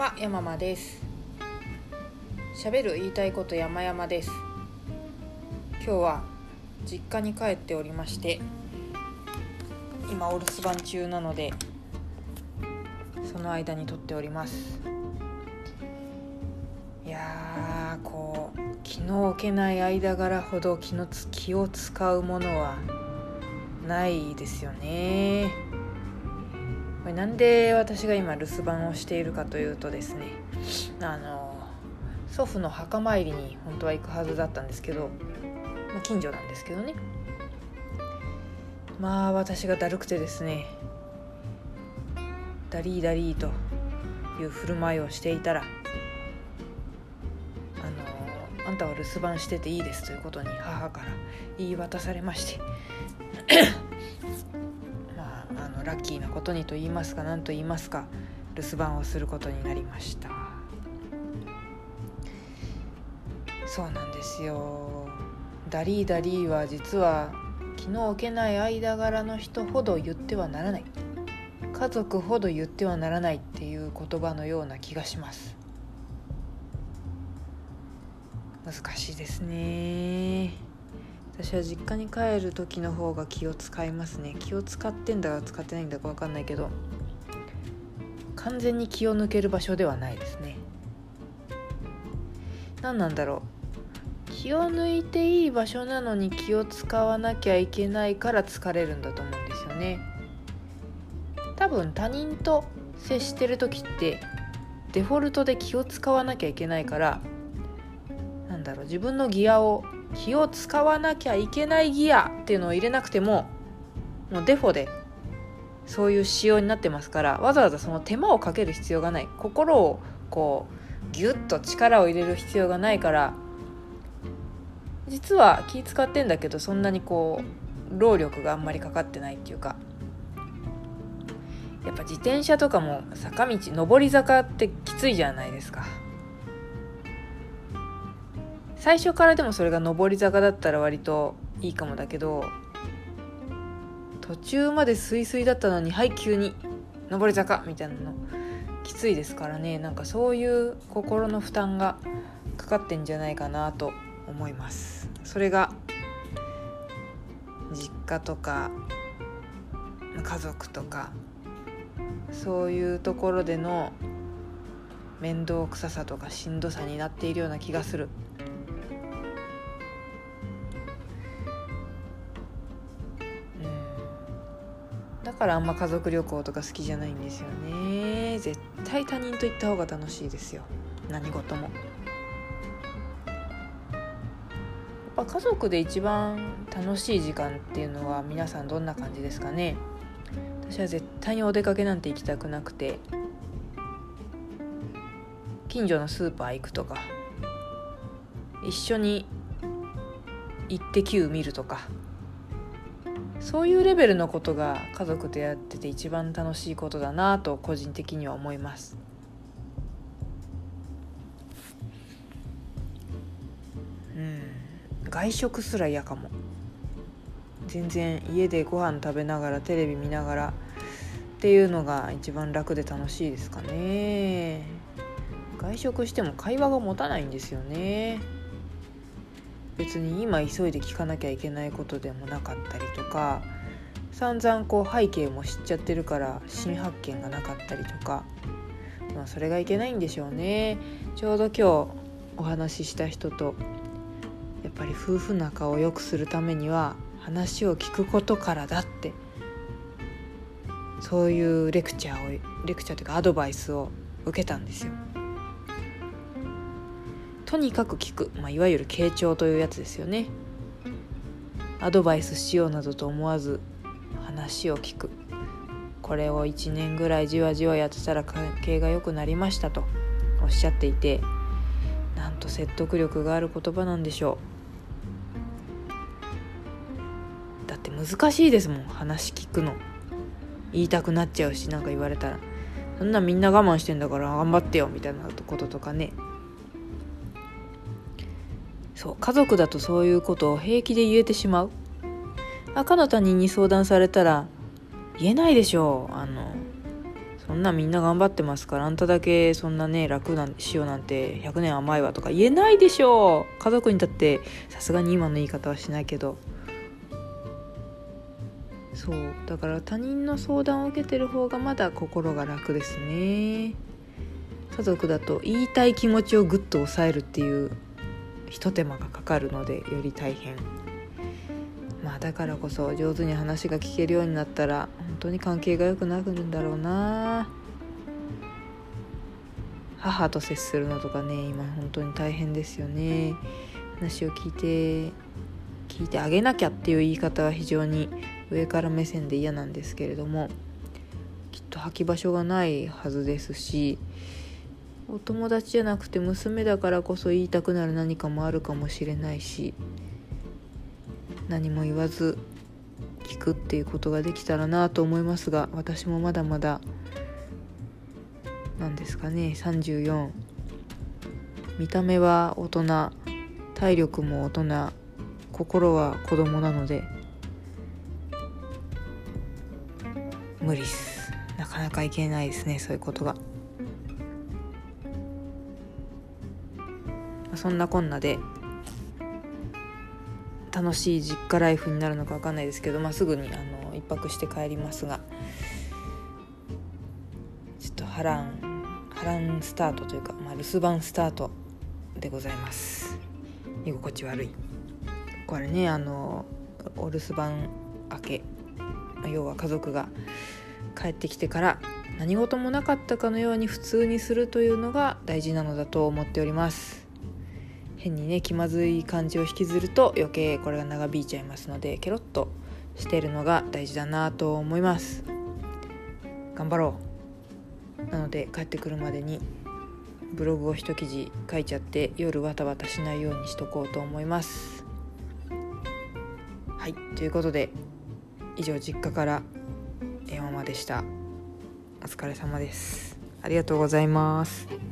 は山間です。喋る言いたいこと山々です。今日は実家に帰っておりまして今お留守番中なのでその間に撮っております。いやーこう気の置けない間柄ほど気のつ気を使うものはないですよね。れなんで私が今留守番をしているかというとですねあの祖父の墓参りに本当は行くはずだったんですけど、まあ、近所なんですけどね。まあ私がだるくてですねダリーダリーという振る舞いをしていたらあのあんたは留守番してていいですということに母から言い渡されましてのラッキーなことにと言いますか何と言いますか留守番をすることになりました。そうなんですよ。ダリーダリーは実は気の置けない間柄の人ほど言ってはならない。家族ほど言ってはならないっていう言葉のような気がします。難しいですね。私は実家に帰る時の方が気を使いますね。気を使ってんだか使ってないんだか分かんないけど完全に気を抜ける場所ではないですね。何なんだろう。気を抜いていい場所なのに気を使わなきゃいけないから疲れるんだと思うんですよね。多分他人と接してる時ってデフォルトで気を使わなきゃいけないからなんだろう。自分のギアを気を使わなきゃいけないギアっていうのを入れなくてももうデフォでそういう仕様になってますからわざわざその手間をかける必要がない。心をこうギュッと力を入れる必要がないから実は気使ってんだけどそんなにこう労力があんまりかかってないっていうかやっぱ自転車とかも坂道上り坂ってきついじゃないですか。最初からでもそれが上り坂だったら割といいかもだけど途中までスイスイだったのにはい急に上り坂みたいなの。きついですからね。なんかそういう心の負担がかかってんじゃないかなと思います。それが実家とか家族とかそういうところでの面倒くささとかしんどさになっているような気がする。だからあんま家族旅行とか好きじゃないんですよね。絶対他人と行った方が楽しいですよ。何事も。やっぱ家族で一番楽しい時間っていうのは皆さんどんな感じですかね。私は絶対にお出かけなんて行きたくなくて。近所のスーパー行くとか。一緒に行ってきゅう見るとか。そういうレベルのことが家族とやってて一番楽しいことだなと個人的には思います。うん。外食すら嫌かも。全然家でご飯食べながらテレビ見ながらっていうのが一番楽で楽しいですかね。外食しても会話が持たないんですよね。別に今急いで聞かなきゃいけないことでもなかったりとか散々こう背景も知っちゃってるから新発見がなかったりとか、まあ、それがいけないんでしょうねちょうど今日お話しした人とやっぱり夫婦仲を良くするためには話を聞くことからだってそういうレクチャーをレクチャーというかアドバイスを受けたんですよ。とにかく聞く、まあ、いわゆる傾聴というやつですよね。アドバイスしようなどと思わず話を聞く。これを1年ぐらいじわじわやってたら関係が良くなりましたと。おっしゃっていてなんと説得力がある言葉なんでしょう。だって難しいですもん話聞くの。言いたくなっちゃうしなんか言われたら。そんなみんな我慢してんだから頑張ってよみたいなこととかね。そう家族だとそういうことを平気で言えてしまう。赤の他人に相談されたら言えないでしょう。あのそんなみんな頑張ってますからあんただけそんなね楽なしようなんて100年甘いわとか言えないでしょう。家族にだってさすがに今の言い方はしないけど。そうだから他人の相談を受けてる方がまだ心が楽ですね。家族だと言いたい気持ちをぐっと抑えるっていうひと手間がかかるのでより大変。まあだからこそ上手に話が聞けるようになったら本当に関係が良くなるんだろうな。母と接するのとかね今本当に大変ですよね。話を聞いて聞いてあげなきゃっていう言い方は非常に上から目線で嫌なんですけれどもきっと履き場所がないはずですしお友達じゃなくて娘だからこそ言いたくなる何かもあるかもしれないし何も言わず聞くっていうことができたらなと思いますが私もまだまだ何ですかね34見た目は大人体力も大人心は子供なので無理っす。なかなかいけないですねそういうことが。そんなこんなで楽しい実家ライフになるのか分かんないですけど、まあ、すぐにあの一泊して帰りますがちょっと波乱波乱スタートというか、まあ、留守番スタートでございます。居心地悪い。これねあのお留守番明け要は家族が帰ってきてから何事もなかったかのように普通にするというのが大事なのだと思っております。変にね気まずい感じを引きずると余計これが長引いちゃいますのでケロッとしてるのが大事だなと思います。頑張ろう。なので帰ってくるまでにブログを一記事書いちゃって夜わたわたしないようにしとこうと思います。はい。ということで以上実家から山間でした。お疲れ様です。ありがとうございます。